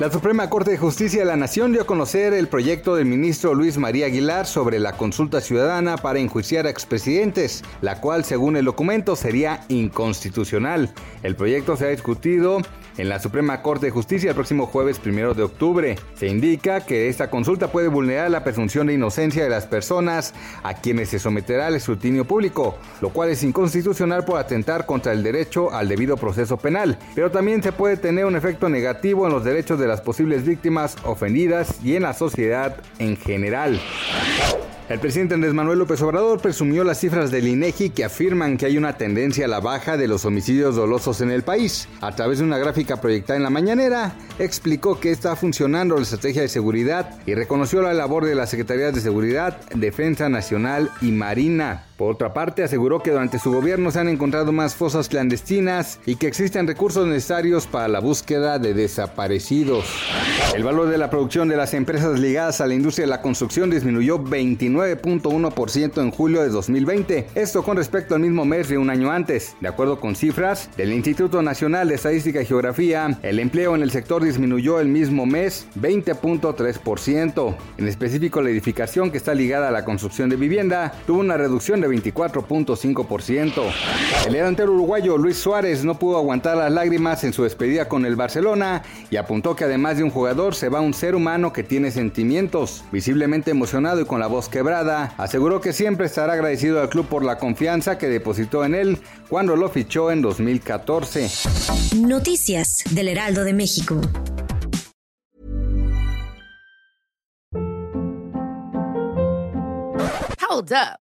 La Suprema Corte de Justicia de la Nación dio a conocer el proyecto del ministro Luis María Aguilar sobre la consulta ciudadana para enjuiciar a expresidentes, la cual, según el documento, sería inconstitucional. El proyecto se ha discutido en la Suprema Corte de Justicia el próximo jueves primero de octubre. Se indica que esta consulta puede vulnerar la presunción de inocencia de las personas a quienes se someterá al escrutinio público, lo cual es inconstitucional por atentar contra el derecho al debido proceso penal, pero también se puede tener un efecto negativo en los derechos de las posibles víctimas ofendidas y en la sociedad en general. El presidente Andrés Manuel López Obrador presumió las cifras del INEGI que afirman que hay una tendencia a la baja de los homicidios dolosos en el país. A través de una gráfica proyectada en la mañanera, explicó que está funcionando la estrategia de seguridad y reconoció la labor de las Secretarías de Seguridad, Defensa Nacional y Marina. Por otra parte, aseguró que durante su gobierno se han encontrado más fosas clandestinas y que existen recursos necesarios para la búsqueda de desaparecidos. El valor de la producción de las empresas ligadas a la industria de la construcción disminuyó 29.1% en julio de 2020, esto con respecto al mismo mes de un año antes. De acuerdo con cifras del Instituto Nacional de Estadística y Geografía, el empleo en el sector disminuyó el mismo mes 20.3%. En específico, la edificación que está ligada a la construcción de vivienda tuvo una reducción de 24.5%. El delantero uruguayo Luis Suárez no pudo aguantar las lágrimas en su despedida con el Barcelona y apuntó que además de un jugador se va un ser humano que tiene sentimientos. Visiblemente emocionado y con la voz quebrada, aseguró que siempre estará agradecido al club por la confianza que depositó en él cuando lo fichó en 2014. Noticias del Heraldo de México. Hold up.